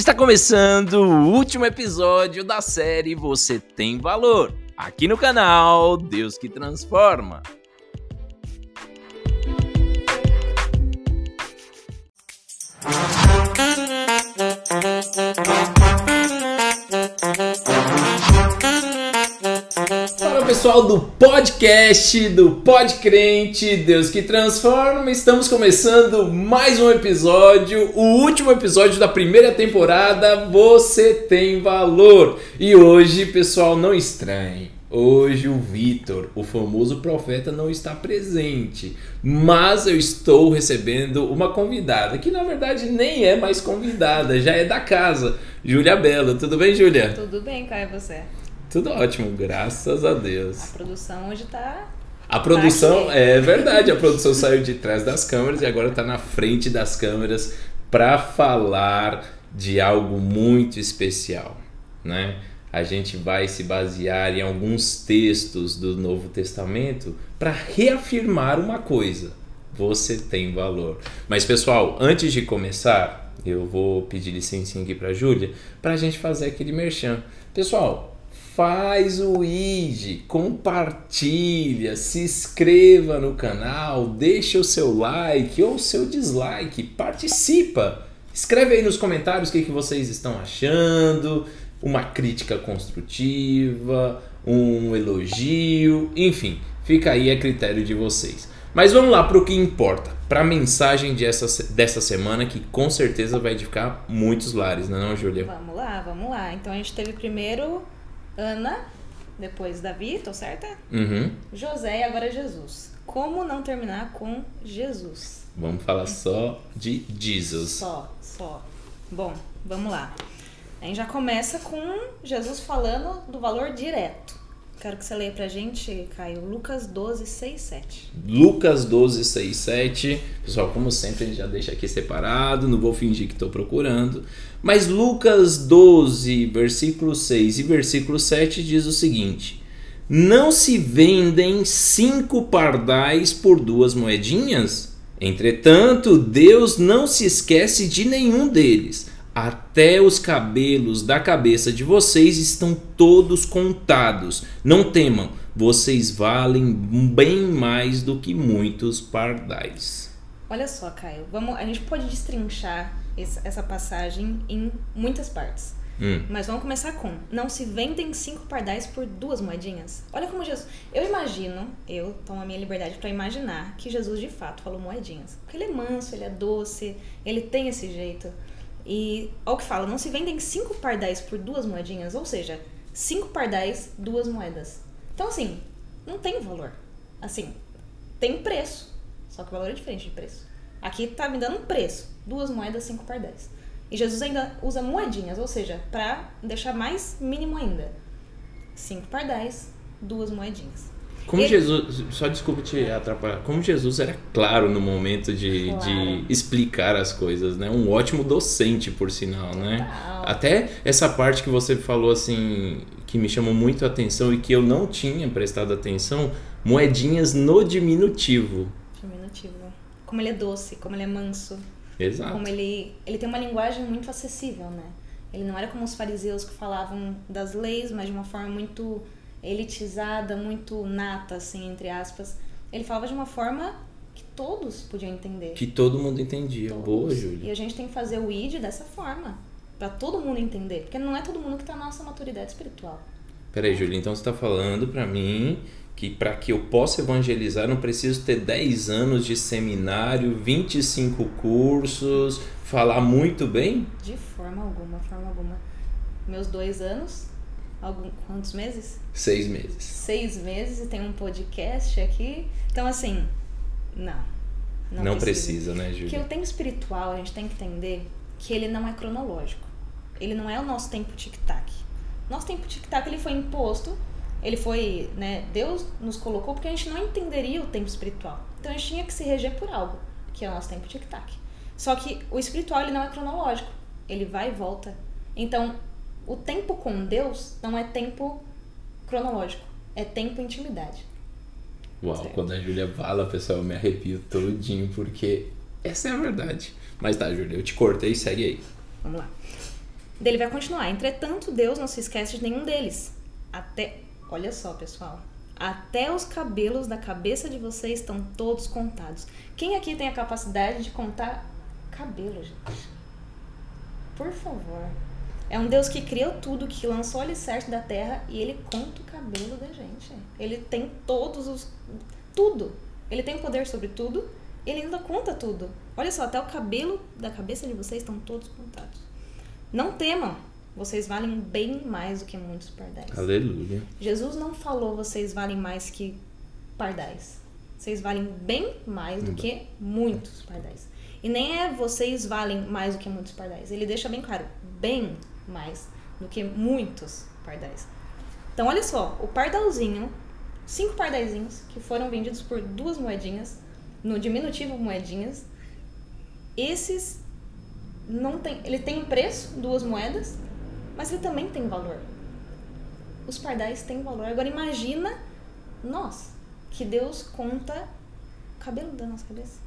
Está começando o último episódio da série Você Tem Valor, aqui no canal Deus que Transforma. Pessoal do podcast do Pod Crente, Deus que Transforma. Estamos começando mais um episódio, o último episódio da primeira temporada. Você tem valor. E hoje, pessoal, não estranhe. Hoje o Vitor, o famoso profeta, não está presente, mas eu estou recebendo uma convidada, que na verdade nem é mais convidada, já é da casa, Júlia Belo. Tudo bem, Júlia? Tudo bem, Caio, você? Tudo ótimo, graças a Deus. A produção hoje tá. A produção, Tá é verdade, a produção saiu de trás das câmeras e agora está na frente das câmeras para falar de algo muito especial, né? A gente vai se basear em alguns textos do Novo Testamento para reafirmar uma coisa: você tem valor. Mas pessoal, antes de começar, eu vou pedir licença aqui para a Júlia para a gente fazer aquele merchan. Pessoal, faz o ID, compartilha, se inscreva no canal, deixa o seu like ou o seu dislike, participa. Escreve aí nos comentários o que, que vocês estão achando, uma crítica construtiva, um elogio, enfim, fica aí a critério de vocês. Mas vamos lá para o que importa, para a mensagem de essa, dessa semana que com certeza vai edificar muitos lares, não é não, Júlia? Vamos lá, vamos lá. Então a gente teve primeiro Ana, depois Davi, tô certa? Uhum. José e agora Jesus. Como não terminar com Jesus? Vamos falar só de Jesus. Só, só. Bom, vamos lá. A gente já começa com Jesus falando do valor direto. Quero que você leia pra gente, Caio, Lucas 12, 6, 7. Lucas 12, 6, 7. Pessoal, como sempre, a gente já deixa aqui separado, não vou fingir que estou procurando. Mas Lucas 12, versículo 6 e versículo 7 diz o seguinte: Não se vendem cinco pardais por duas moedinhas? Entretanto, Deus não se esquece de nenhum deles. Até os cabelos da cabeça de vocês estão todos contados. Não temam, vocês valem bem mais do que muitos pardais. Olha só, Caio, vamos, a gente pode destrinchar essa passagem em muitas partes. Hum. Mas vamos começar com: não se vendem cinco pardais por duas moedinhas. Olha como Jesus. Eu imagino, eu tomo a minha liberdade para imaginar que Jesus de fato falou moedinhas. Porque ele é manso, ele é doce, ele tem esse jeito. E olha o que fala: não se vendem cinco pardais por duas moedinhas. Ou seja, cinco pardais, duas moedas. Então, assim, não tem valor. Assim, tem preço. Só que o valor é diferente de preço. Aqui tá me dando um preço: duas moedas, cinco pardais. E Jesus ainda usa moedinhas, ou seja, para deixar mais mínimo ainda. Cinco pardais, duas moedinhas. Como Ele- Jesus, só desculpa te atrapalhar, como Jesus era claro no momento de, Claro. de explicar as coisas, né? Um ótimo docente, por sinal, né? Total. Até essa parte que você falou assim, que me chamou muito a atenção e que eu não tinha prestado atenção, moedinhas no diminutivo. Diminutivo. Como ele é doce, como ele é manso, Exato. como ele, ele tem uma linguagem muito acessível, né? Ele não era como os fariseus que falavam das leis, mas de uma forma muito elitizada, muito nata, assim, entre aspas. Ele falava de uma forma que todos podiam entender. Que todo mundo entendia. Boa, E Júlia. a gente tem que fazer o ID dessa forma, Pra todo mundo entender, porque não é todo mundo que tá na nossa maturidade espiritual. Peraí, Júlia, então você tá falando pra mim que para que eu possa evangelizar não preciso ter 10 anos de seminário, 25 cursos, falar muito bem? De forma alguma, forma alguma. Meus dois anos, algum, quantos meses? Seis meses. Seis meses e tem um podcast aqui. Então, assim, não. Não, precisa. né, Porque Júlia? o tempo espiritual, a gente tem que entender que ele não é cronológico. Ele não é o nosso tempo tic-tac. Nosso tempo tic-tac, ele foi imposto, ele foi, né, Deus nos colocou porque a gente não entenderia o tempo espiritual. Então a gente tinha que se reger por algo, que é o nosso tempo tic-tac. Só que o espiritual, ele não é cronológico. Ele vai e volta. Então, o tempo com Deus não é tempo cronológico, é tempo intimidade. Uau, Certo. quando a Júlia fala, pessoal, eu me arrepio todinho, porque essa é a verdade. Mas tá, Júlia, eu te cortei, segue aí. Vamos lá. Ele vai continuar. Entretanto, Deus não se esquece de nenhum deles. Até. Olha só, pessoal. Até os cabelos da cabeça de vocês estão todos contados. Quem aqui tem a capacidade de contar cabelo, gente? Por favor. É um Deus que criou tudo, que lançou o alicerce da terra e ele conta o cabelo da gente. Ele tem todos os. Tudo. Ele tem poder sobre tudo, ele ainda conta tudo. Olha só, até o cabelo da cabeça de vocês estão todos contados. Não temam, vocês valem bem mais do que muitos pardais. Aleluia. Jesus não falou vocês valem mais que pardais. Vocês valem bem mais do que muitos pardais. E nem é vocês valem mais do que muitos pardais. Ele deixa bem claro, bem mais do que muitos pardais. Então, olha só, o pardalzinho, cinco pardaizinhos que foram vendidos por duas moedinhas, no diminutivo moedinhas, esses não tem, ele tem um preço, duas moedas, mas ele também tem valor. Os pardais têm valor. Agora imagina nós, que Deus conta o cabelo da nossa cabeça.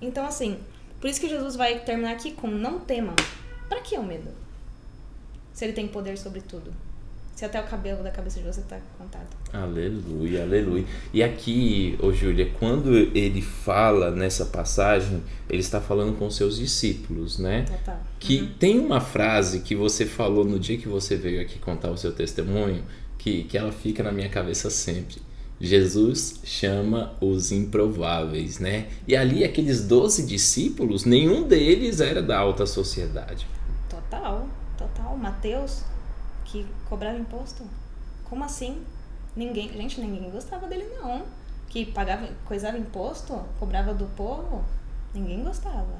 Então assim, por isso que Jesus vai terminar aqui com não temam. Para que o medo? Se ele tem poder sobre tudo. Se até o cabelo da cabeça de você está contado. Aleluia, aleluia. E aqui, ô Júlia, quando ele fala nessa passagem, ele está falando com seus discípulos, né? Total. Que Uhum. tem uma frase que você falou no dia que você veio aqui contar o seu testemunho, que, que ela fica na minha cabeça sempre. Jesus chama os improváveis, né? E ali aqueles doze discípulos, nenhum deles era da alta sociedade. Total, total. Mateus, que cobrava imposto. Como assim? Ninguém, gente, ninguém gostava dele não. Que pagava, coisava imposto, cobrava do povo, ninguém gostava.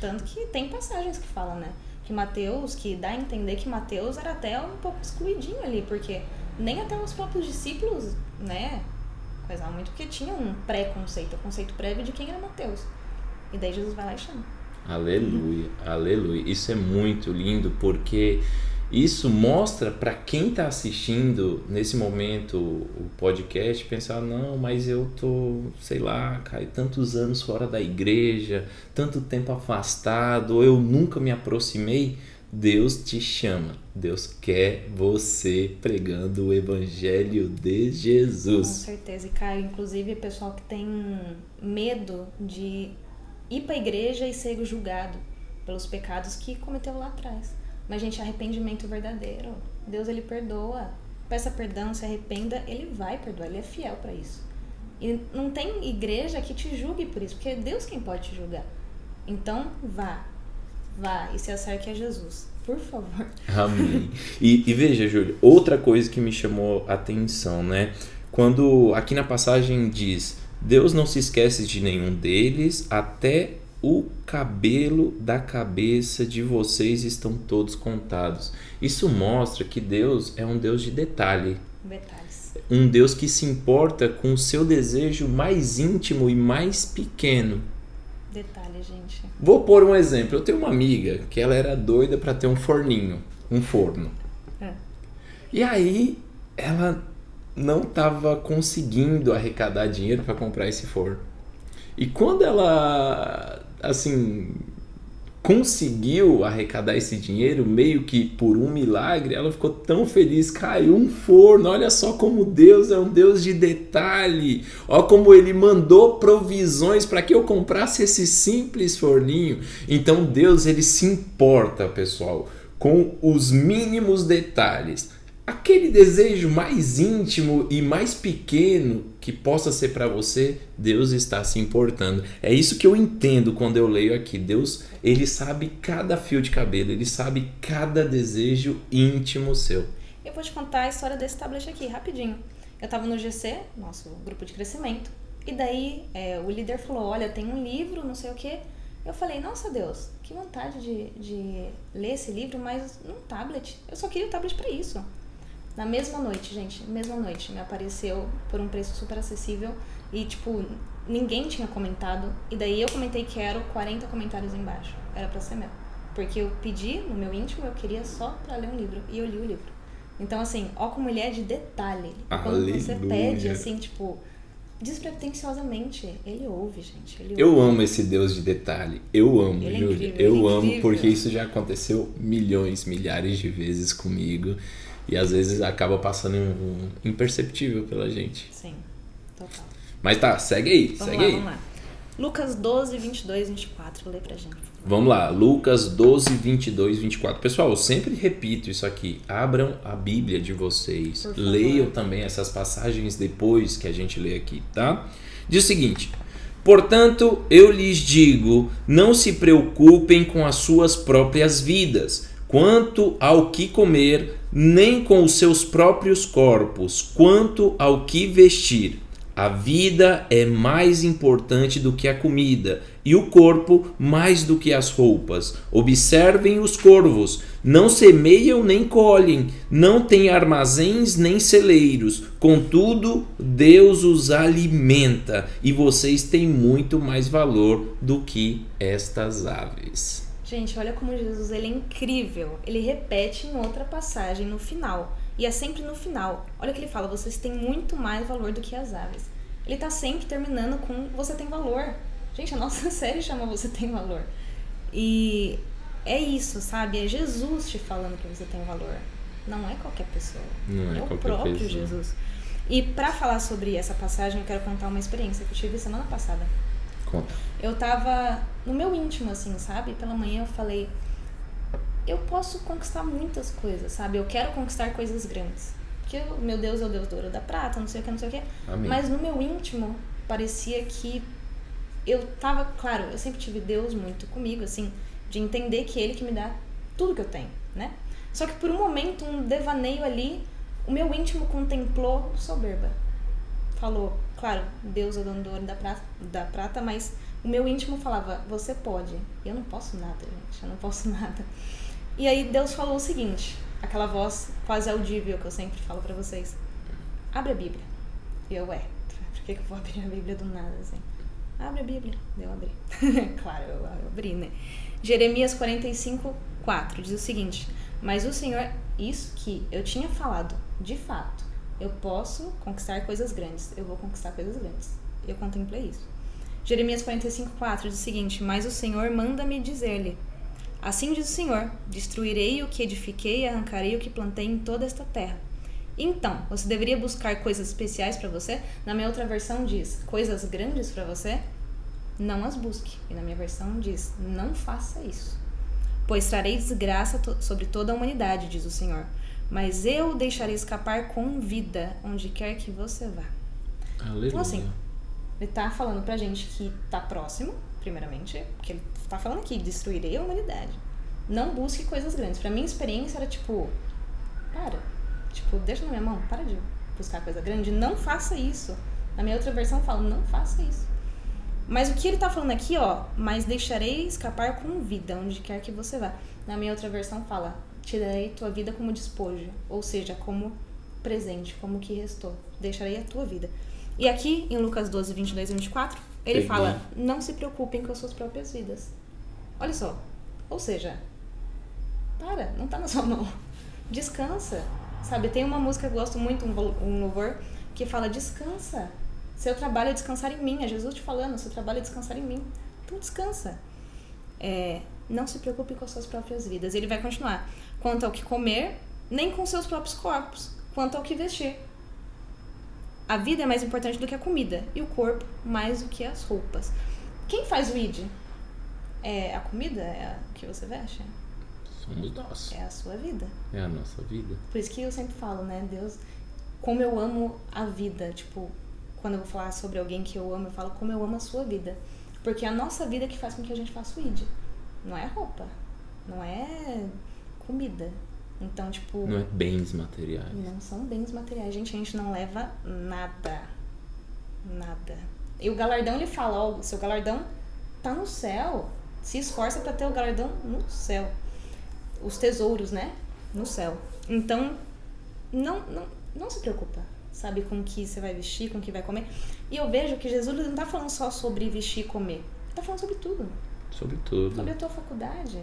Tanto que tem passagens que falam, né? Que Mateus, que dá a entender que Mateus era até um pouco excluidinho ali, porque nem até os próprios discípulos, né, coisavam muito, porque tinha um pré-conceito, um conceito prévio de quem era Mateus. E daí Jesus vai lá e chama. Aleluia, aleluia. Isso é muito lindo porque isso mostra para quem está assistindo nesse momento o podcast pensar não, mas eu tô, sei lá, cara, tantos anos fora da igreja, tanto tempo afastado, eu nunca me aproximei. Deus te chama. Deus quer você pregando o evangelho de Com Jesus. certeza. E, cara, inclusive, pessoal que tem medo de ir pra igreja e ser julgado pelos pecados que cometeu lá atrás. Mas, gente, arrependimento verdadeiro. Deus, ele perdoa. Peça perdão, se arrependa, ele vai perdoar. Ele é fiel pra isso. E não tem igreja que te julgue por isso, porque é Deus quem pode te julgar. Então, vá. Vá e se acerque a Jesus. Por favor. Amém. E, e veja, Júlio, outra coisa que me chamou a atenção, né? Quando aqui na passagem diz: Deus não se esquece de nenhum deles, até o cabelo da cabeça de vocês estão todos contados. Isso mostra que Deus é um Deus de detalhe, Detalhes. um Deus que se importa com o seu desejo mais íntimo e mais pequeno. Detalhe, gente. Vou pôr um exemplo. Eu tenho uma amiga que ela era doida para ter um forninho, um forno. É. E aí ela não estava conseguindo arrecadar dinheiro para comprar esse forno. E quando ela assim conseguiu arrecadar esse dinheiro, meio que por um milagre, ela ficou tão feliz, caiu um forno. Olha só como Deus é um Deus de detalhe. Olha como ele mandou provisões para que eu comprasse esse simples forninho. Então Deus ele se importa, pessoal, com os mínimos detalhes. Aquele desejo mais íntimo e mais pequeno que possa ser para você, Deus está se importando. É isso que eu entendo quando eu leio aqui. Deus, ele sabe cada fio de cabelo, ele sabe cada desejo íntimo seu. Eu vou te contar a história desse tablet aqui, rapidinho. Eu tava no GC, nosso grupo de crescimento, e daí é, o líder falou: Olha, tem um livro, não sei o quê. Eu falei: Nossa Deus, que vontade de, de ler esse livro, mas num tablet. Eu só queria o tablet para isso. Na mesma noite, gente, mesma noite, me apareceu por um preço super acessível e, tipo, ninguém tinha comentado. E daí eu comentei que era 40 comentários embaixo. Era pra ser meu. Porque eu pedi no meu íntimo, eu queria só pra ler um livro. E eu li o livro. Então, assim, ó como ele é de detalhe. Quando você pede, assim, tipo, despretensiosamente. Ele ouve, gente. Ele Eu ouve. amo esse Deus de detalhe. Eu amo, Ele é Júlia. incrível, Eu é amo porque isso já aconteceu milhões, milhares de vezes comigo. E às vezes acaba passando um- imperceptível pela gente. Sim, total. Mas tá, segue aí, Vamos segue lá, aí. vamos lá. Lucas 12, 22, 24. Lê pra gente. Vamos lá, Lucas 12, 22, 24. Pessoal, eu sempre repito isso aqui. Abram a Bíblia de vocês. Leiam também essas passagens depois que a gente lê aqui, tá? Diz o seguinte: Portanto, eu lhes digo: não se preocupem com as suas próprias vidas, quanto ao que comer, nem com os seus próprios corpos, quanto ao que vestir. A vida é mais importante do que a comida, e o corpo mais do que as roupas. Observem os corvos: não semeiam nem colhem, não têm armazéns nem celeiros, contudo, Deus os alimenta, e vocês têm muito mais valor do que estas aves. Gente, olha como Jesus ele é incrível. Ele repete em outra passagem no final. E é sempre no final. Olha o que ele fala: vocês têm muito mais valor do que as aves. Ele tá sempre terminando com você tem valor. Gente, a nossa série chama Você Tem Valor. E é isso, sabe? É Jesus te falando que você tem valor. Não é qualquer pessoa. Não é o qualquer próprio pessoa. Jesus. E pra falar sobre essa passagem, eu quero contar uma experiência que eu tive semana passada. Conta. Eu tava no meu íntimo, assim, sabe? Pela manhã eu falei, eu posso conquistar muitas coisas, sabe? Eu quero conquistar coisas grandes. Porque o meu Deus é o Deus do ouro da prata, não sei o que, não sei o que. Amém. Mas no meu íntimo, parecia que eu tava, claro, eu sempre tive Deus muito comigo, assim, de entender que Ele que me dá tudo que eu tenho, né? Só que por um momento, um devaneio ali, o meu íntimo contemplou soberba. Falou, claro, Deus é dono do ouro da prata, da prata, mas o meu íntimo falava, você pode. Eu não posso nada, gente, eu não posso nada. E aí Deus falou o seguinte, aquela voz quase audível que eu sempre falo pra vocês. Abre a Bíblia. E eu, ué, por que, que eu vou abrir a Bíblia do nada, assim? Abre a Bíblia. Eu abri. claro, eu, eu abri, né? Jeremias 45, 4 diz o seguinte: Mas o Senhor, isso que eu tinha falado, de fato, eu posso conquistar coisas grandes. Eu vou conquistar coisas grandes. Eu contemplei isso. Jeremias 45, 4 diz o seguinte: Mas o Senhor manda-me dizer-lhe: Assim diz o Senhor: Destruirei o que edifiquei e arrancarei o que plantei em toda esta terra. Então, você deveria buscar coisas especiais para você? Na minha outra versão diz: coisas grandes para você? Não as busque. E na minha versão diz: não faça isso. Pois trarei desgraça sobre toda a humanidade, diz o Senhor. Mas eu o deixarei escapar com vida onde quer que você vá. Aleluia. Então, assim, ele tá falando pra gente que tá próximo, primeiramente, porque ele tá falando aqui, destruirei a humanidade. Não busque coisas grandes. Pra minha experiência era tipo, para. Tipo, deixa na minha mão, para de buscar coisa grande. Não faça isso. Na minha outra versão fala, não faça isso. Mas o que ele tá falando aqui, ó, mas deixarei escapar com vida, onde quer que você vá. Na minha outra versão fala, te darei tua vida como despojo, ou seja, como presente, como que restou. Deixarei a tua vida. E aqui, em Lucas 12, 22 e 24, ele fala, não se preocupem com as suas próprias vidas. Olha só. Ou seja, para, não tá na sua mão. Descansa. Sabe, tem uma música que eu gosto muito, um louvor, que fala descansa. Seu trabalho é descansar em mim. É Jesus te falando, seu trabalho é descansar em mim. Então descansa. É, não se preocupe com as suas próprias vidas. Ele vai continuar. Quanto ao que comer, nem com seus próprios corpos. Quanto ao que vestir. A vida é mais importante do que a comida. E o corpo mais do que as roupas. Quem faz o ID? É a comida? É o que você veste? Somos nós. É a sua vida. É a nossa vida. Por isso que eu sempre falo, né? Deus, como eu amo a vida. Tipo, quando eu vou falar sobre alguém que eu amo, eu falo como eu amo a sua vida. Porque é a nossa vida que faz com que a gente faça o ID. Não é roupa. Não é comida. Então, tipo. Não é bens materiais. Não são bens materiais, gente. A gente não leva nada. Nada. E o galardão, ele fala, ó, seu galardão tá no céu. Se esforça pra ter o galardão no céu. Os tesouros, né? No céu. Então, não, não, não se preocupa, sabe, com o que você vai vestir, com o que vai comer. E eu vejo que Jesus não tá falando só sobre vestir e comer. Ele tá falando sobre tudo. Sobre tudo. Sobre a tua faculdade.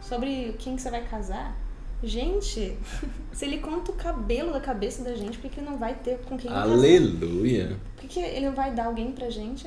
Sobre quem que você vai casar. Gente, se ele conta o cabelo da cabeça da gente, por que ele não vai ter com quem casar? Aleluia. Por que ele não vai dar alguém pra gente?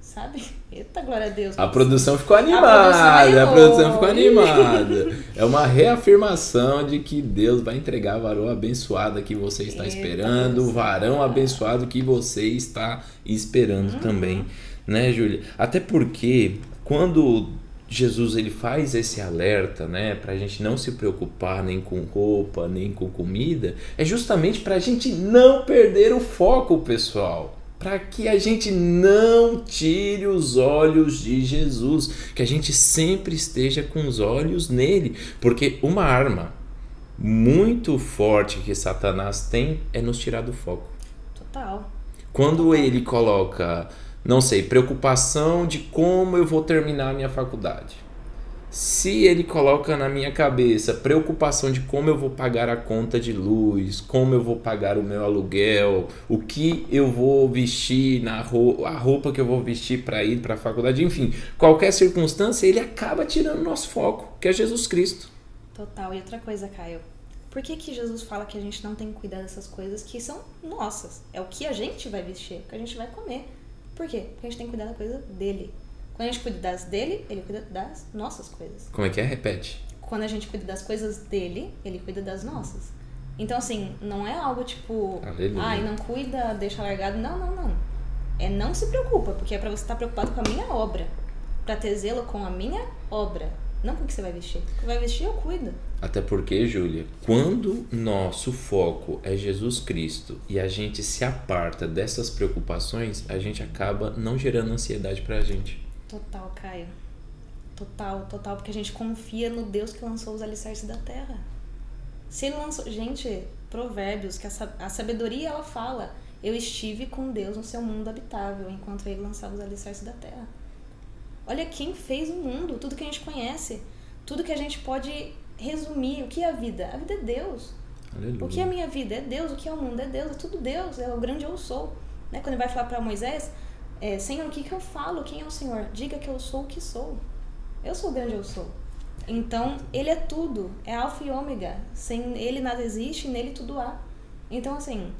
Sabe? Eita, glória a Deus. A produção ficou animada, a produção ficou animada. É uma reafirmação de que Deus vai entregar a varoa abençoada que você está Eita, esperando, o varão abençoado que você está esperando Uhum. também, né, Júlia? Até porque quando Jesus ele faz esse alerta, né, pra gente não se preocupar nem com roupa, nem com comida, é justamente pra gente não perder o foco, pessoal. Para que a gente não tire os olhos de Jesus, que a gente sempre esteja com os olhos nele, porque uma arma muito forte que Satanás tem é nos tirar do foco. Total. Quando ele coloca, não sei, preocupação de como eu vou terminar a minha faculdade. Se ele coloca na minha cabeça preocupação de como eu vou pagar a conta de luz, como eu vou pagar o meu aluguel, o que eu vou vestir na roupa, a roupa que eu vou vestir para ir para a faculdade, enfim, qualquer circunstância, ele acaba tirando nosso foco, que é Jesus Cristo. Total. E outra coisa, Caio. Por que, que Jesus fala que a gente não tem que cuidar dessas coisas que são nossas? É o que a gente vai vestir, o que a gente vai comer. Por quê? Porque a gente tem que cuidar da coisa dele. Quando a gente cuida das dele, ele cuida das nossas coisas. Como é que é? Repete. Quando a gente cuida das coisas dele, ele cuida das nossas. Então, assim, não é algo tipo, Aleluia. ai, não cuida, deixa largado. Não, não, não. É não se preocupa, porque é pra você estar preocupado com a minha obra. Pra ter zelo com a minha obra. Não com o que você vai vestir. O que vai vestir, eu cuido. Até porque, Júlia, quando nosso foco é Jesus Cristo e a gente se aparta dessas preocupações, a gente acaba não gerando ansiedade pra gente. Total, Caio. Total, total, porque a gente confia no Deus que lançou os alicerces da terra. Se ele lançou. Gente, Provérbios, que a sabedoria ela fala: Eu estive com Deus no seu mundo habitável, enquanto ele lançava os alicerces da terra. Olha quem fez o mundo, tudo que a gente conhece, tudo que a gente pode resumir. O que é a vida? A vida é Deus. Aleluia. O que é a minha vida? É Deus. O que é o mundo? É Deus. É tudo Deus. É o grande eu sou. Né? Quando ele vai falar para Moisés, é, Senhor, o que, que eu falo? Quem é o Senhor? Diga que eu sou o que sou. Eu sou o grande eu sou. Então, ele é tudo. É alfa e ômega. Sem ele nada existe, nele tudo há. Então, assim,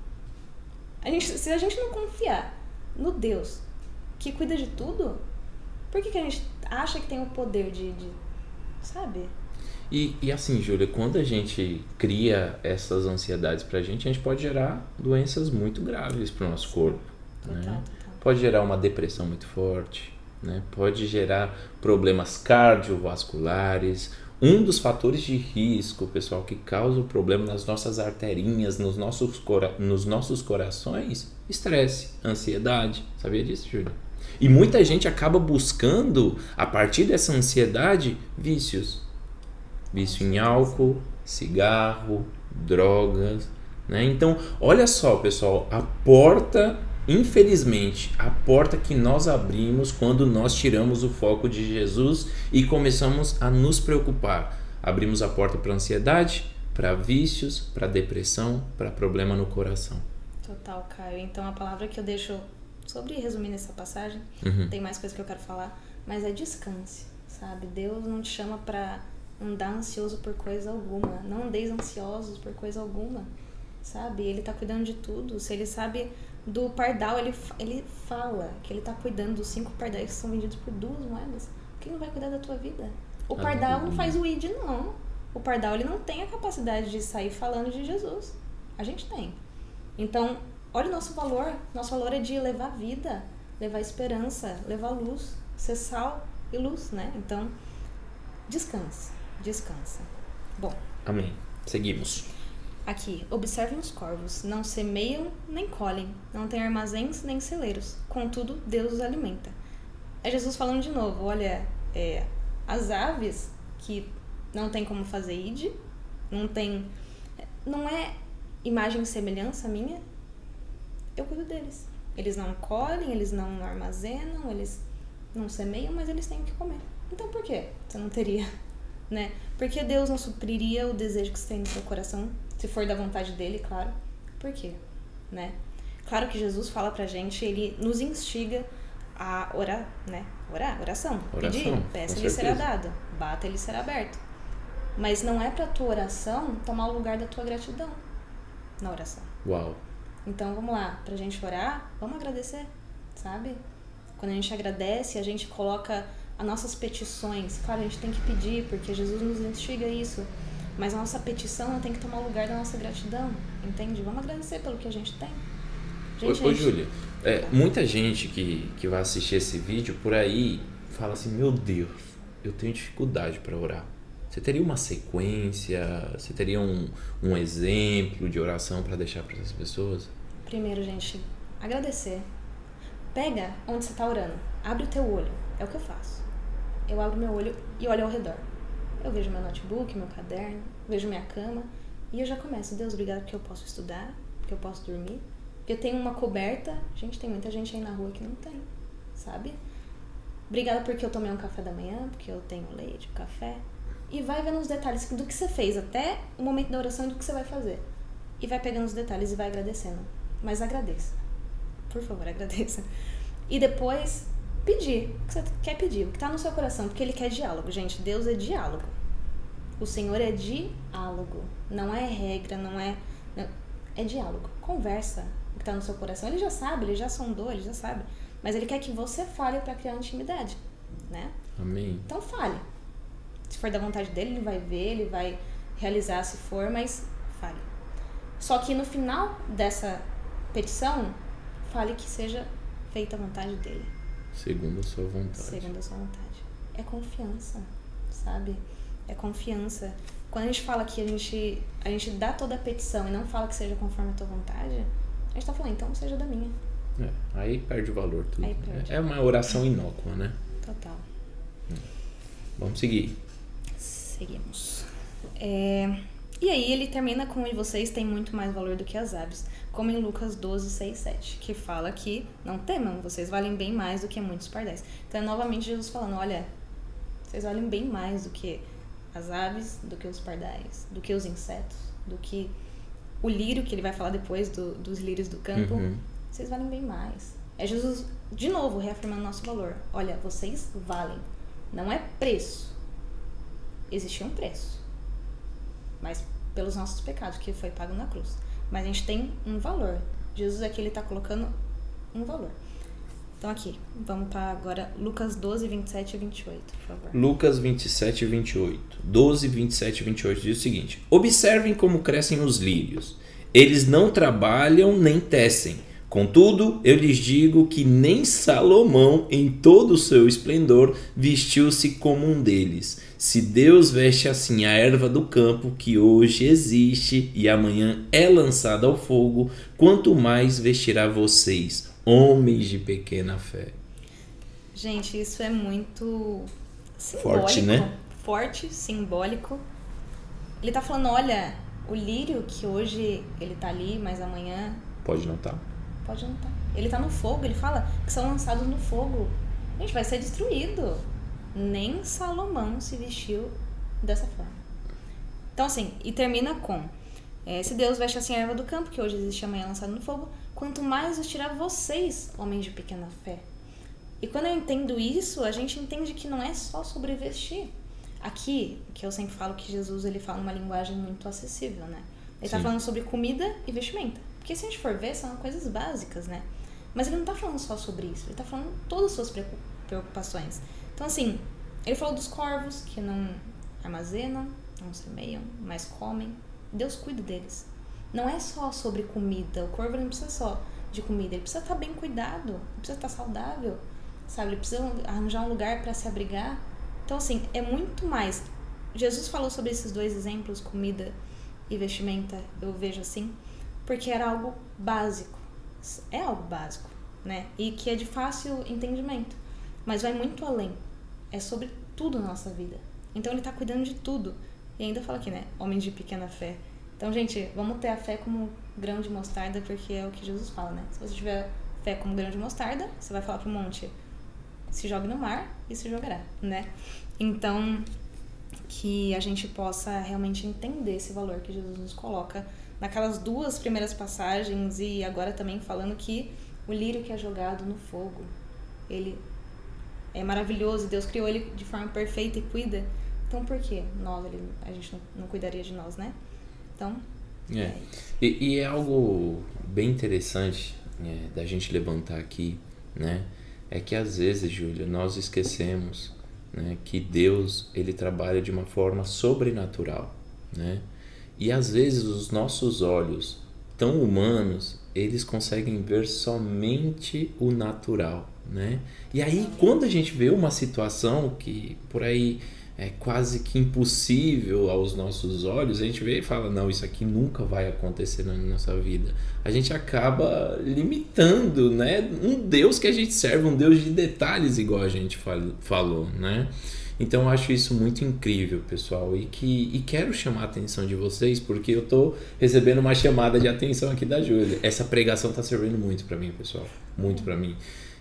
a gente, se a gente não confiar no Deus que cuida de tudo, por que, que a gente acha que tem o poder de, de sabe? E, e assim, Júlia, quando a gente cria essas ansiedades pra gente, a gente pode gerar doenças muito graves pro nosso corpo. Total, né? total. Pode gerar uma depressão muito forte, né? pode gerar problemas cardiovasculares. Um dos fatores de risco, pessoal, que causa o problema nas nossas arterinhas, nos nossos, cora nos nossos corações, estresse, ansiedade. Sabia disso, Júlia? E muita gente acaba buscando, a partir dessa ansiedade, vícios. Vício em álcool, cigarro, drogas, né? Então, olha só, pessoal, a porta, infelizmente, a porta que nós abrimos quando nós tiramos o foco de Jesus e começamos a nos preocupar. Abrimos a porta para ansiedade, para vícios, para depressão, para problema no coração. Total, Caio. Então a palavra que eu deixo sobre resumindo essa passagem, Uhum. tem mais coisa que eu quero falar, mas é descanse, sabe? Deus não te chama pra andar ansioso por coisa alguma. Não andeis ansiosos por coisa alguma, sabe? Ele tá cuidando de tudo. Se ele sabe do pardal, ele, ele fala que ele tá cuidando dos cinco pardais que são vendidos por duas moedas. Quem não vai cuidar da tua vida? O pardal não faz o id, não. O pardal, ele não tem a capacidade de sair falando de Jesus. A gente tem. Então, olha o nosso valor. Nosso valor é de levar vida, levar esperança, levar luz, ser sal e luz, né? Então, descanse, descansa. Bom, Amém. Seguimos. aqui, observem os corvos, não semeiam nem colhem, não têm armazéns nem celeiros, contudo, Deus os alimenta. É Jesus falando de novo, olha, é, as aves que não tem como fazer id, não tem. Não é imagem e semelhança minha, eu cuido deles. Eles não colhem, eles não armazenam, eles não semeiam, mas eles têm o que comer. Então por que você não teria? Né? Por que Deus não supriria o desejo que você tem no seu coração, se for da vontade dele, claro? Por quê? Né? Claro que Jesus fala pra gente, ele nos instiga a orar, né? Orar, oração. Oração, Pedir, peça lhe será dado, bata lhe será aberto. Mas não é pra tua oração tomar o lugar da tua gratidão na oração. Uau. Então vamos lá, pra gente orar, vamos agradecer, sabe? Quando a gente agradece, a gente coloca as nossas petições. Claro, a gente tem que pedir, porque Jesus nos instiga isso. Mas a nossa petição não tem que tomar o lugar da nossa gratidão, entende? Vamos agradecer pelo que a gente tem. Gente, Ô, gente- Júlia, é, muita gente que, que vai assistir esse vídeo por aí fala assim: Meu Deus, eu tenho dificuldade para orar. Você teria uma sequência? Você teria um, um exemplo de oração para deixar para essas pessoas? Primeiro, gente, agradecer. Pega onde você tá orando. Abre o teu olho. É o que eu faço. Eu abro meu olho e olho ao redor. Eu vejo meu notebook, meu caderno, vejo minha cama e eu já começo. Deus, obrigado porque eu posso estudar, porque eu posso dormir, porque eu tenho uma coberta. Gente, tem muita gente aí na rua que não tem, sabe? Obrigada porque eu tomei um café da manhã, porque eu tenho leite, café. E vai vendo os detalhes do que você fez até o momento da oração e do que você vai fazer. E vai pegando os detalhes e vai agradecendo. Mas agradeça. Por favor, agradeça. E depois, pedir o que você quer pedir, o que tá no seu coração, porque ele quer diálogo. Gente, Deus é diálogo. O Senhor é diálogo. Não é regra, não é. não- É diálogo. Conversa o que tá no seu coração. Ele já sabe, ele já sondou, ele já sabe. Mas ele quer que você fale para criar intimidade, né? Amém. Então fale. Se for da vontade dele, ele vai ver, ele vai realizar se for, mas fale. Só que no final dessa petição, fale que seja feita a vontade dele, Segundo a sua vontade. segundo a sua vontade. É confiança, sabe? É confiança. Quando a gente fala que a gente, a gente dá toda a petição e não fala que seja conforme a tua vontade, a gente tá falando, então seja da minha. É, aí perde o valor tudo. Aí perde. É uma oração inócua, né? Total. Vamos seguir. Seguimos. É, E aí ele termina com e vocês têm muito mais valor do que as aves, como em Lucas 12, 6, 7, que fala que não temam, vocês valem bem mais do que muitos pardais. Então é novamente Jesus falando, olha, vocês valem bem mais do que as aves, do que os pardais, do que os insetos, do que o lírio, que ele vai falar depois do- dos lírios do campo. Uhum. Vocês valem bem mais. É Jesus, de novo, reafirmando nosso valor. Olha, vocês valem. Não é preço. Existia um preço. Mas pelos nossos pecados, que foi pago na cruz. Mas a gente tem um valor. Jesus aqui, ele tá colocando um valor. Então aqui, vamos para agora Lucas 12, 27 e 28, por favor. Lucas 27 e 28. 12, 27 e 28 diz o seguinte: Observem como crescem os lírios. Eles não trabalham nem tecem. Contudo, eu lhes digo que nem Salomão, em todo o seu esplendor, vestiu-se como um deles. Se Deus veste assim a erva do campo, que hoje existe e amanhã é lançada ao fogo, quanto mais vestirá vocês, homens de pequena fé. Gente, isso é muito Forte, simbólico, né? Forte, simbólico. Ele tá falando, olha, o lírio que hoje ele tá ali, mas amanhã Pode notar. pode não tá. Ele tá no fogo, ele fala que são lançados no fogo. Gente, vai ser destruído. Nem Salomão se vestiu dessa forma. Então, assim, e termina com: é, Se Deus veste assim a erva do campo, que hoje existe amanhã lançado no fogo, quanto mais vestirá vocês, homens de pequena fé. E quando eu entendo isso, a gente entende que não é só sobre vestir. Aqui, que eu sempre falo que Jesus ele fala uma linguagem muito acessível, né? Ele tá Sim. falando sobre comida e vestimenta. Porque se a gente for ver, são coisas básicas, né? Mas ele não tá falando só sobre isso, ele tá falando todas as suas preocu- preocupações. Então, assim, ele falou dos corvos que não armazenam, não semeiam, mas comem. Deus cuida deles. Não é só sobre comida. O corvo não precisa só de comida, ele precisa estar bem cuidado, ele precisa estar saudável, sabe? Ele precisa arranjar um lugar para se abrigar. Então, assim, é muito mais. Jesus falou sobre esses dois exemplos, comida e vestimenta, eu vejo assim, porque era algo básico. É algo básico, né? E que é de fácil entendimento. Mas vai muito além. É sobre tudo na nossa vida. Então ele tá cuidando de tudo. E ainda fala aqui, né? Homem de pequena fé. Então, gente, vamos ter a fé como grão de mostarda, porque é o que Jesus fala, né? Se você tiver fé como grão de mostarda, você vai falar pro monte, se jogue no mar e se jogará, né? Então, que a gente possa realmente entender esse valor que Jesus nos coloca naquelas duas primeiras passagens e agora também falando que o lírio que é jogado no fogo, ele é maravilhoso, Deus criou ele de forma perfeita e cuida. Então por que nós, ele, a gente não, não cuidaria de nós, né? Então. É. é e, e, é algo bem interessante é, da gente levantar aqui, né? É que às vezes, Júlia, nós esquecemos né, que Deus ele trabalha de uma forma sobrenatural, né? E às vezes os nossos olhos tão humanos eles conseguem ver somente o natural, né? E aí quando a gente vê uma situação que por aí é quase que impossível aos nossos olhos, a gente vê e fala, não, isso aqui nunca vai acontecer na nossa vida. A gente acaba limitando, né? Um Deus que a gente serve, um Deus de detalhes, igual a gente falou, né? Então eu acho isso muito incrível, pessoal, e que e quero chamar a atenção de vocês porque eu tô recebendo uma chamada de atenção aqui da Júlia. Essa pregação tá servindo muito para mim, pessoal, muito para mim.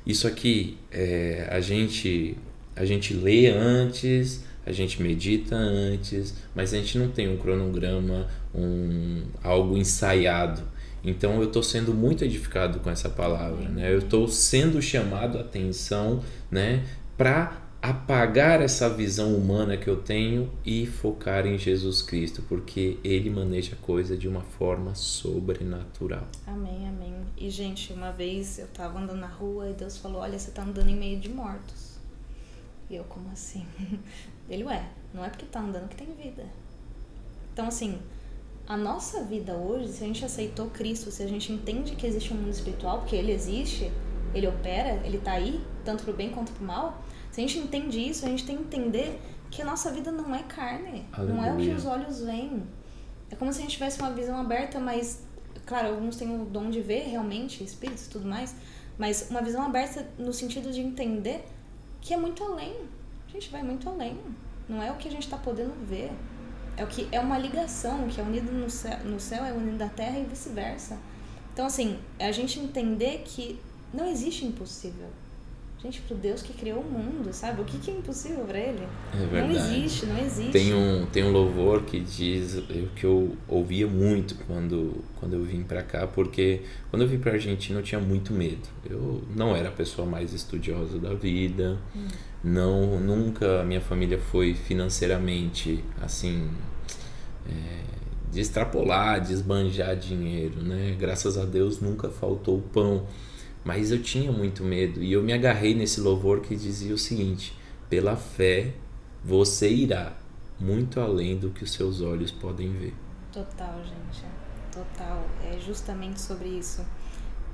Isso aqui é, a gente a gente lê antes, a gente medita antes, mas a gente não tem um cronograma, um algo ensaiado. Então eu estou sendo muito edificado com essa palavra, né? Eu estou sendo chamado a atenção, né, para apagar essa visão humana que eu tenho e focar em Jesus Cristo, porque ele maneja a coisa de uma forma sobrenatural. Amém, amém. E gente, uma vez eu estava andando na rua e Deus falou: "Olha, você está andando em meio de mortos". E eu, como assim? Ele, ué, não é porque tá andando que tem vida. Então, assim, a nossa vida hoje, se a gente aceitou Cristo, se a gente entende que existe um mundo espiritual, porque ele existe, ele opera, ele tá aí, tanto pro bem quanto pro mal, se a gente entende isso, a gente tem que entender que a nossa vida não é carne, Aleluia. não é o que os olhos veem. É como se a gente tivesse uma visão aberta, mas, claro, alguns têm o dom de ver realmente, espíritos e tudo mais, mas uma visão aberta no sentido de entender que é muito além. A gente vai muito além. Não é o que a gente está podendo ver. É o que é uma ligação, que é unido no céu, no céu é unido da terra e vice-versa. Então, assim, é a gente entender que não existe impossível. Gente, pro Deus que criou o mundo, sabe? O que, que é impossível para ele? É verdade. Não existe, não existe. Tem um, tem um louvor que diz que eu ouvia muito quando, quando eu vim para cá, porque quando eu vim pra Argentina eu tinha muito medo. Eu não era a pessoa mais estudiosa da vida, hum. não nunca minha família foi financeiramente assim. É, de extrapolar, de esbanjar dinheiro, né? Graças a Deus nunca faltou pão. Mas eu tinha muito medo e eu me agarrei nesse louvor que dizia o seguinte: pela fé você irá muito além do que os seus olhos podem ver. Total, gente. Total. É justamente sobre isso.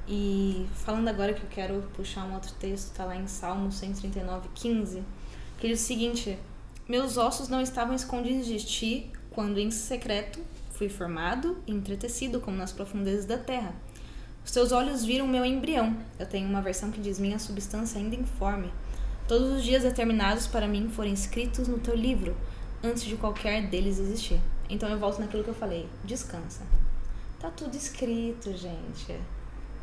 E falando agora que eu quero puxar um outro texto, tá lá em Salmo 139, 15, que diz o seguinte: Meus ossos não estavam escondidos de ti quando em secreto fui formado e entretecido como nas profundezas da terra. Os teus olhos viram meu embrião. Eu tenho uma versão que diz minha substância ainda informe. Todos os dias determinados para mim foram escritos no teu livro, antes de qualquer deles existir. Então eu volto naquilo que eu falei. Descansa. Tá tudo escrito, gente.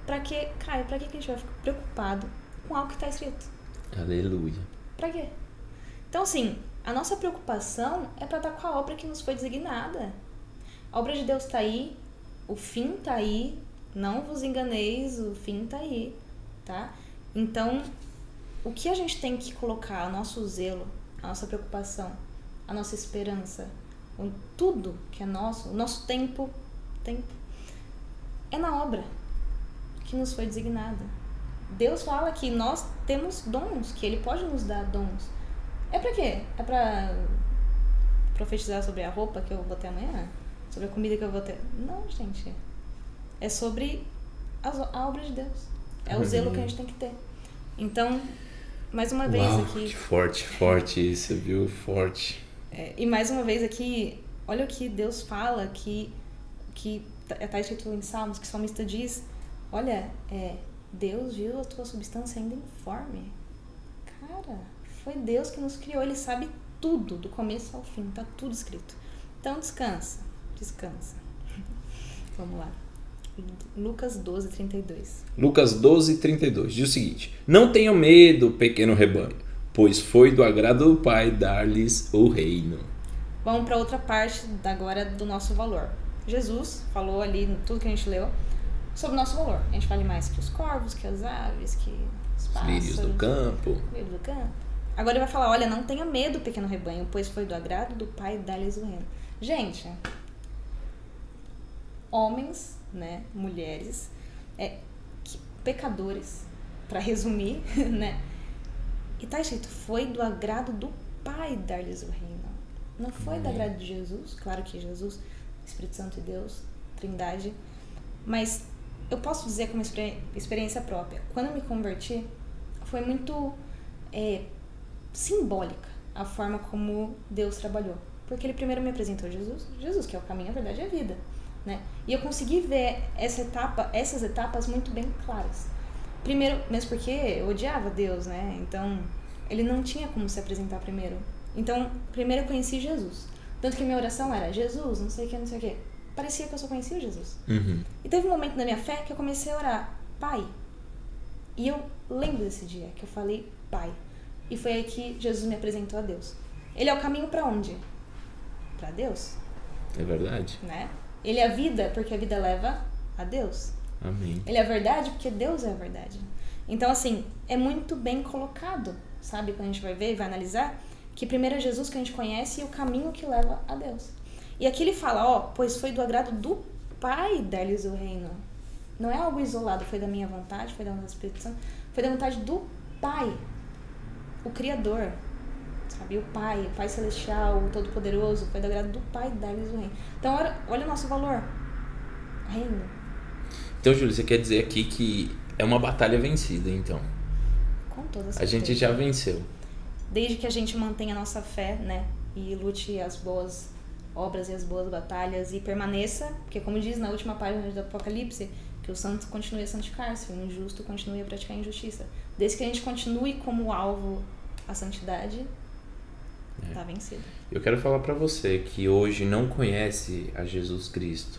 Pra que, Caio, pra que a gente vai ficar preocupado com algo que tá escrito? Aleluia. Pra quê? Então, assim, a nossa preocupação é para estar com a obra que nos foi designada. A obra de Deus tá aí, o fim tá aí, não vos enganeis, o fim tá aí, tá? Então, o que a gente tem que colocar, o nosso zelo, a nossa preocupação, a nossa esperança, tudo que é nosso, o nosso tempo, tempo, é na obra que nos foi designada. Deus fala que nós temos dons, que Ele pode nos dar dons. É pra quê? É pra profetizar sobre a roupa que eu vou ter amanhã? Sobre a comida que eu vou ter? Não, gente é sobre a, obra de Deus. É o zelo que a gente tem que ter. Então, mais uma vez Uau, aqui. Que forte, forte isso, viu? Forte. É, e mais uma vez aqui, olha o que Deus fala, que, que tá, tá escrito em Salmos, que o salmista diz: Olha, é, Deus viu a tua substância ainda informe. Cara, foi Deus que nos criou, ele sabe tudo, do começo ao fim, tá tudo escrito. Então descansa, descansa. Vamos lá. Lucas 12, 32. Lucas 12, 32. Diz o seguinte: Não tenham medo, pequeno rebanho, pois foi do agrado do Pai dar-lhes o reino. Vamos para outra parte agora do nosso valor. Jesus falou ali, tudo que a gente leu, sobre o nosso valor. A gente vale mais que os corvos, que as aves, que os pássaros. Lírios do campo. Lírios do campo. Agora ele vai falar: olha, não tenha medo, pequeno rebanho, pois foi do agrado do Pai dar-lhes o reino. Gente, homens, né, mulheres, é, pecadores, para resumir, né? E tá escrito: foi do agrado do Pai dar-lhes o reino. Não foi do agrado de Jesus, claro que Jesus, Espírito Santo e Deus, Trindade, mas eu posso dizer como experiência própria. Quando eu me converti, foi muito é, simbólica a forma como Deus trabalhou. Porque ele primeiro me apresentou Jesus, Jesus que é o caminho, a verdade e a vida, né? E eu consegui ver essa etapa, essas etapas muito bem claras. Primeiro, mesmo porque eu odiava Deus, né? Então, ele não tinha como se apresentar primeiro. Então, primeiro eu conheci Jesus. Tanto que minha oração era Jesus, não sei o que, não sei o que. Parecia que eu só conhecia Jesus. Uhum. E teve um momento na minha fé que eu comecei a orar, Pai. E eu lembro desse dia que eu falei, Pai. E foi aí que Jesus me apresentou a Deus. Ele é o caminho para onde? Para Deus. É verdade. Né? Ele é a vida porque a vida leva a Deus. Amém. Ele é a verdade porque Deus é a verdade. Então, assim, é muito bem colocado, sabe? Quando a gente vai ver e vai analisar, que primeiro é Jesus que a gente conhece e o caminho que leva a Deus. E aqui ele fala, ó, pois foi do agrado do Pai dar-lhes o reino. Não é algo isolado, foi da minha vontade, foi da vontade do Espírito Santo, foi da vontade do Pai o Criador, sabe? O Pai, o Pai Celestial, o Todo-Poderoso, foi da graça do Pai dar-lhes o reino. Então, olha, olha o nosso valor. Reino. Então, Júlio, você quer dizer aqui que é uma batalha vencida, então? Com toda certeza. A gente já venceu. Desde que a gente mantenha a nossa fé, né? E lute as boas obras e as boas batalhas e permaneça, porque como diz na última página do Apocalipse, que o santo continue a santificar-se, o injusto continue a praticar a injustiça. Desde que a gente continue como alvo a santidade, é. tá vencido. Eu quero falar para você que hoje não conhece a Jesus Cristo.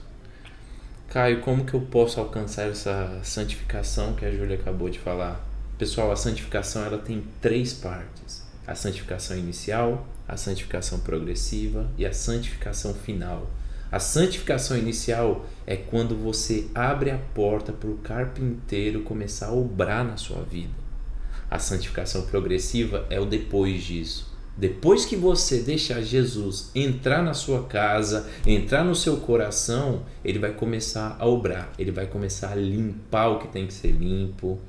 Caio, como que eu posso alcançar essa santificação que a Júlia acabou de falar? Pessoal, a santificação ela tem três partes: a santificação inicial, a santificação progressiva e a santificação final. A santificação inicial é quando você abre a porta para o carpinteiro começar a obrar na sua vida. A santificação progressiva é o depois disso. Depois que você deixar Jesus entrar na sua casa, entrar no seu coração, ele vai começar a obrar, ele vai começar a limpar o que tem que ser limpo,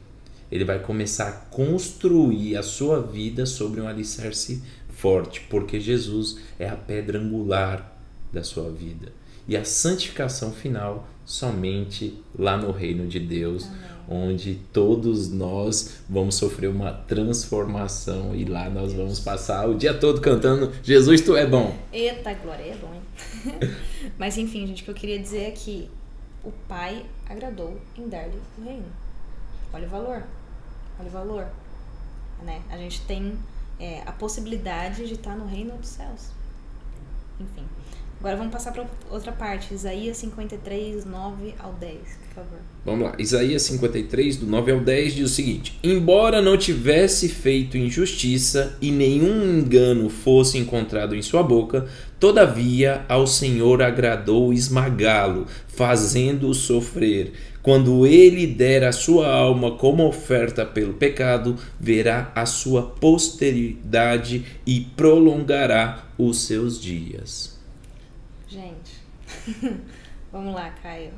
ele vai começar a construir a sua vida sobre um alicerce forte, porque Jesus é a pedra angular da sua vida. E a santificação final somente lá no reino de Deus, Amém. Onde todos nós vamos sofrer uma transformação e lá nós vamos passar o dia todo cantando Jesus, tu é bom. Eita, glória, é bom, hein? Mas enfim, gente, o que eu queria dizer é que o Pai agradou em dar-lhe o reino. Olha o valor, olha o valor. Né? A gente tem é, a possibilidade de estar no reino dos céus. Enfim. Agora vamos passar para outra parte, Isaías 53, 9 ao 10, por favor. Vamos lá, Isaías 53, do 9 ao 10 diz o seguinte: Embora não tivesse feito injustiça e nenhum engano fosse encontrado em sua boca, todavia ao Senhor agradou esmagá-lo, fazendo-o sofrer. Quando ele der a sua alma como oferta pelo pecado, verá a sua posteridade e prolongará os seus dias. Gente, vamos lá, Caio.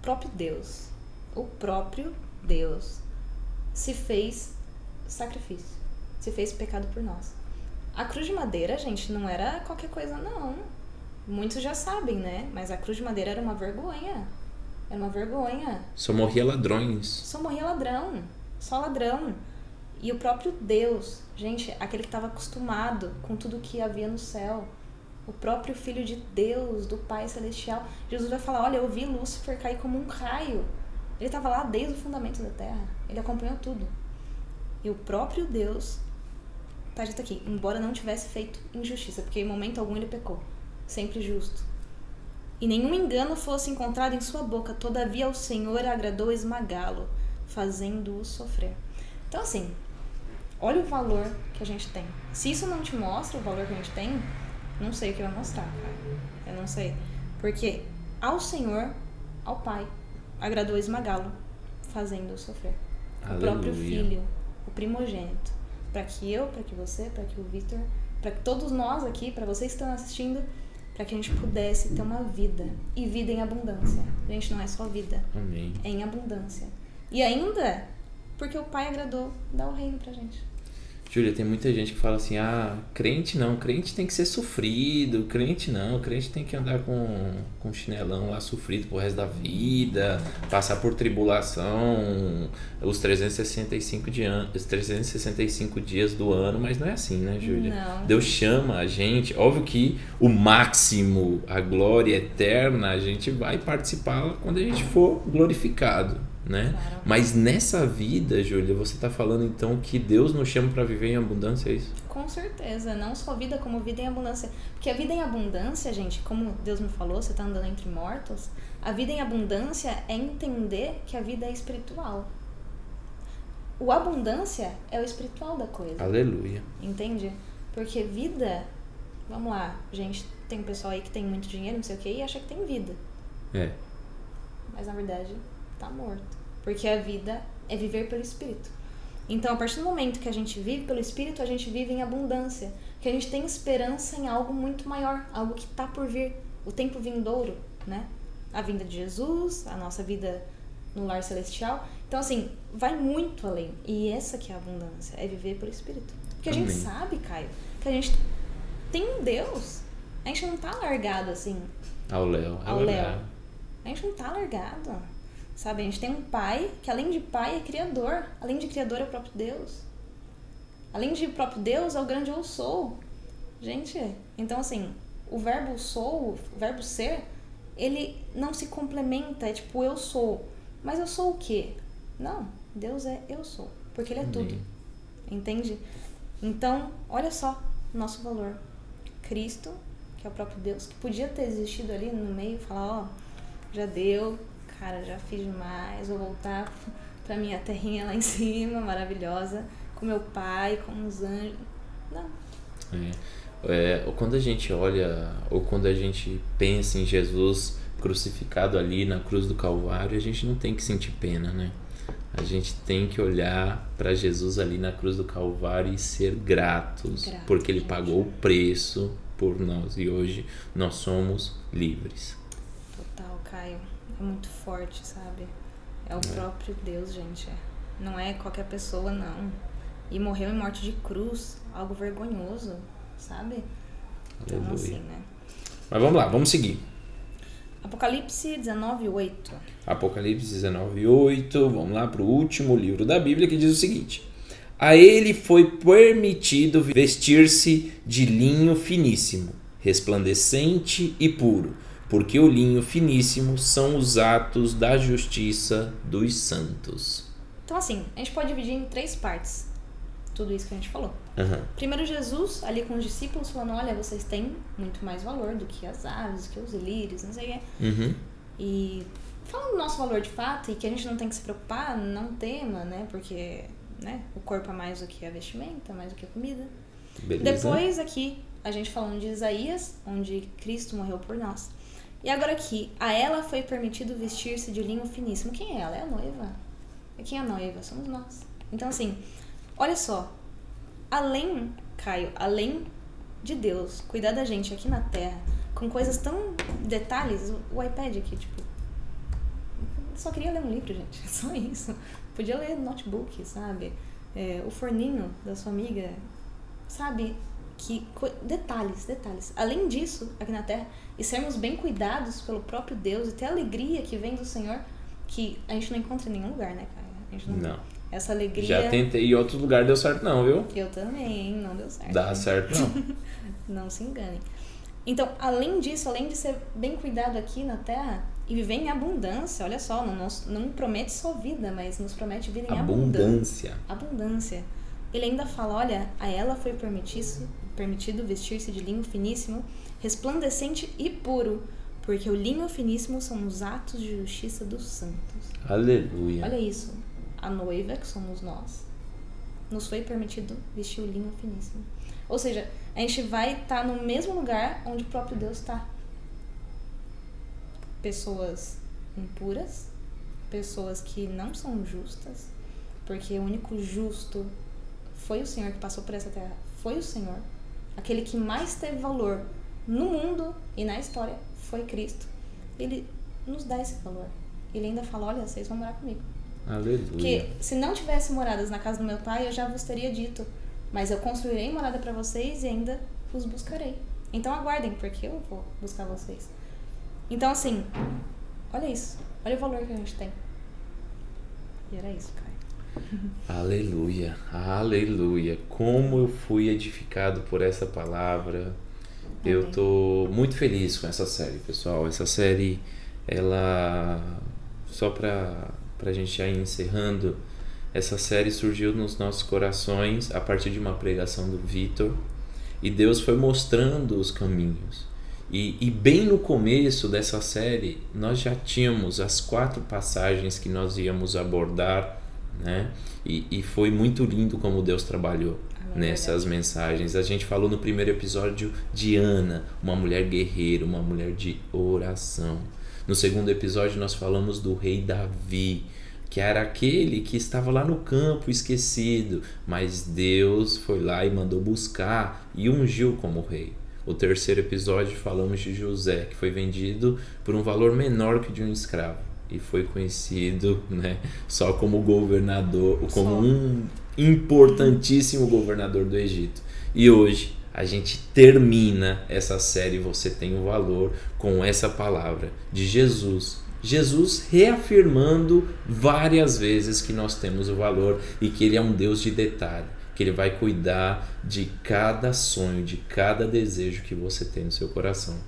O próprio Deus, o próprio Deus se fez sacrifício, se fez pecado por nós. A cruz de madeira, gente, não era qualquer coisa, não. Muitos já sabem, né? Mas a cruz de madeira era uma vergonha. Era uma vergonha. Só morria ladrões. Só morria ladrão. Só ladrão. E o próprio Deus, gente, aquele que estava acostumado com tudo que havia no céu, o próprio Filho de Deus, do Pai Celestial. Jesus vai falar: Olha, eu vi Lúcifer cair como um raio. Ele estava lá desde o fundamento da terra. Ele acompanhou tudo. E o próprio Deus, tá dito aqui, embora não tivesse feito injustiça, porque em momento algum ele pecou, sempre justo. E nenhum engano fosse encontrado em sua boca, todavia o Senhor agradou esmagá-lo, fazendo-o sofrer. Então, assim, olha o valor que a gente tem. Se isso não te mostra o valor que a gente tem, não sei o que vai mostrar, cara. Eu não sei. Porque ao Senhor, ao Pai, agradou esmagá-lo, fazendo-o sofrer. Aleluia. O próprio filho, o primogênito, para que eu, para que você, para que o Victor, para que todos nós aqui, para vocês que estão assistindo, para que a gente pudesse ter uma vida e vida em abundância. Gente, não é só vida, Amém. é em abundância. E ainda porque o Pai agradou dar o reino pra gente. Júlia, tem muita gente que fala assim: ah, crente não, crente tem que ser sofrido, crente não, crente tem que andar com, com chinelão lá sofrido pro resto da vida, passar por tribulação os 365, dia, os 365 dias do ano, mas não é assim, né, Júlia? Não. Deus chama a gente, óbvio que o máximo, a glória eterna, a gente vai participar quando a gente for glorificado. Né? Claro. Mas nessa vida, Júlia, você está falando então que Deus nos chama para viver em abundância, é isso? Com certeza, não só vida como vida em abundância. Porque a vida em abundância, gente, como Deus me falou, você tá andando entre mortos, a vida em abundância é entender que a vida é espiritual. O abundância é o espiritual da coisa. Aleluia. Entende? Porque vida, vamos lá, gente, tem um pessoal aí que tem muito dinheiro, não sei o que, e acha que tem vida. É. Mas na verdade, tá morto. Porque a vida é viver pelo espírito. Então, a partir do momento que a gente vive pelo espírito, a gente vive em abundância. Que a gente tem esperança em algo muito maior, algo que tá por vir, o tempo vindouro, né? A vinda de Jesus, a nossa vida no lar celestial. Então, assim, vai muito além. E essa que é a abundância, é viver pelo espírito. Porque a gente Amém. sabe, Caio, que a gente tem um Deus. A gente não tá largado assim, Ao Léo. Ao Léo. a gente não tá largado. Sabe, a gente tem um pai que além de pai é criador. Além de criador é o próprio Deus. Além de próprio Deus é o grande eu sou. Gente, então assim, o verbo sou, o verbo ser, ele não se complementa, é tipo eu sou. Mas eu sou o quê? Não, Deus é eu sou, porque ele é tudo. Entende? Então, olha só o nosso valor. Cristo, que é o próprio Deus, que podia ter existido ali no meio falar, ó, já deu, cara, já fiz demais, vou voltar pra minha terrinha lá em cima, maravilhosa, com meu pai, com os anjos. Não. É. É, quando a gente olha, ou quando a gente pensa em Jesus crucificado ali na cruz do Calvário, a gente não tem que sentir pena, né? A gente tem que olhar para Jesus ali na cruz do Calvário e ser gratos, Grato, porque ele gente. pagou o preço por nós e hoje nós somos livres. Total, Caio. É muito forte, sabe? É o próprio Deus, gente. Não é qualquer pessoa, não. E morreu em morte de cruz, algo vergonhoso, sabe? Então, assim, né? Mas vamos lá, vamos seguir. Apocalipse 19, 8. Apocalipse 19, 8. Vamos lá para o último livro da Bíblia que diz o seguinte: A ele foi permitido vestir-se de linho finíssimo, resplandecente e puro, porque o linho finíssimo são os atos da justiça dos santos. Então, assim, a gente pode dividir em três partes tudo isso que a gente falou. Aham. Primeiro, Jesus, ali com os discípulos, falando: Olha, vocês têm muito mais valor do que as aves, do que os lírios, não sei o quê. Uhum. E falando do nosso valor de fato e que a gente não tem que se preocupar, não tema, né? Porque né, o corpo é mais do que a vestimenta, mais do que a comida. Beleza. Depois aqui, a gente falando de Isaías, onde Cristo morreu por nós. E agora aqui, a ela foi permitido vestir-se de linho finíssimo. Quem é ela? É a noiva. E quem é a noiva? Somos nós. Então, assim, olha só. Além, Caio, além de Deus cuidar da gente aqui na Terra, com coisas tão detalhes, o iPad aqui, tipo. Só queria ler um livro, gente. Só isso. Podia ler notebook, sabe? É, o forninho da sua amiga, sabe? Que detalhes, detalhes. Além disso, aqui na Terra, e sermos bem cuidados pelo próprio Deus e ter a alegria que vem do Senhor, que a gente não encontra em nenhum lugar, né, cara? A gente não. Não. Essa alegria. Já tentei em outro lugar, deu certo não, viu? Eu também, não deu certo. Dá certo não. Não se enganem. Então, além disso, além de ser bem cuidado aqui na Terra e viver em abundância, olha só, não, não promete só vida, mas nos promete vida em abundância. Abundância. Abundância. Ele ainda fala, olha, a ela foi permitido, permitido vestir-se de linho finíssimo, resplandecente e puro, porque o linho finíssimo são os atos de justiça dos santos. Aleluia. Olha isso. A noiva, que somos nós, nos foi permitido vestir o linho finíssimo. Ou seja, a gente vai estar no mesmo lugar onde o próprio Deus está. Pessoas impuras, pessoas que não são justas, porque o único justo foi o Senhor que passou por essa terra, foi o Senhor. Aquele que mais teve valor no mundo e na história foi Cristo. Ele nos dá esse valor. Ele ainda fala: Olha, vocês vão morar comigo. Aleluia. Porque se não tivesse moradas na casa do meu pai, eu já vos teria dito. Mas eu construirei morada para vocês e ainda os buscarei. Então aguardem, porque eu vou buscar vocês. Então, assim, olha isso. Olha o valor que a gente tem. E era isso, cara. Aleluia, aleluia. Como eu fui edificado por essa palavra. Eu Amém. tô muito feliz com essa série, pessoal. Essa série, ela. Só pra, pra gente já ir encerrando, essa série surgiu nos nossos corações a partir de uma pregação do Vitor. E Deus foi mostrando os caminhos. E, e bem no começo dessa série, nós já tínhamos as quatro passagens que nós íamos abordar, né? E, e foi muito lindo como Deus trabalhou Amém, nessas mensagens. A gente falou no primeiro episódio de Ana, uma mulher guerreira, uma mulher de oração. No segundo episódio, nós falamos do rei Davi, que era aquele que estava lá no campo esquecido, mas Deus foi lá e mandou buscar e ungiu como rei. O terceiro episódio falamos de José, que foi vendido por um valor menor que de um escravo e foi conhecido, né, só como governador, como Só. um importantíssimo governador do Egito. E hoje a gente termina essa série Você tem um valor com essa palavra de Jesus. Jesus reafirmando várias vezes que nós temos o valor e que ele é um Deus de detalhe, que ele vai cuidar de cada sonho, de cada desejo que você tem no seu coração.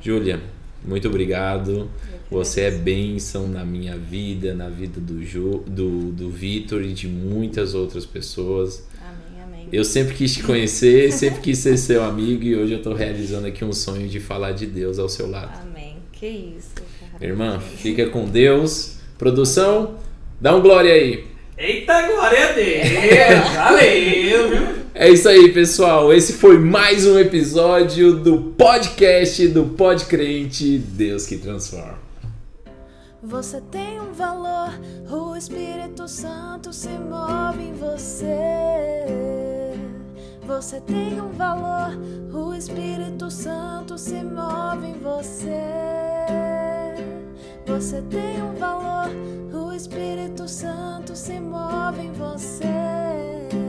Júlia, muito obrigado. Você é bênção na minha vida, na vida do, Ju, do, do Vitor e de muitas outras pessoas. Amém, amém. Eu sempre quis te conhecer, sempre quis ser seu amigo e hoje eu estou realizando aqui um sonho de falar de Deus ao seu lado. Amém. Que isso, cara. Irmã, fica com Deus. Produção, dá um glória aí. Eita, glória a Deus! Valeu, viu? É isso aí, pessoal. Esse foi mais um episódio do podcast do Pod Crente Deus que transforma. Você tem um valor, o Espírito Santo se move em você. Você tem um valor, o Espírito Santo se move em você. Você tem um valor, o Espírito Santo se move em você.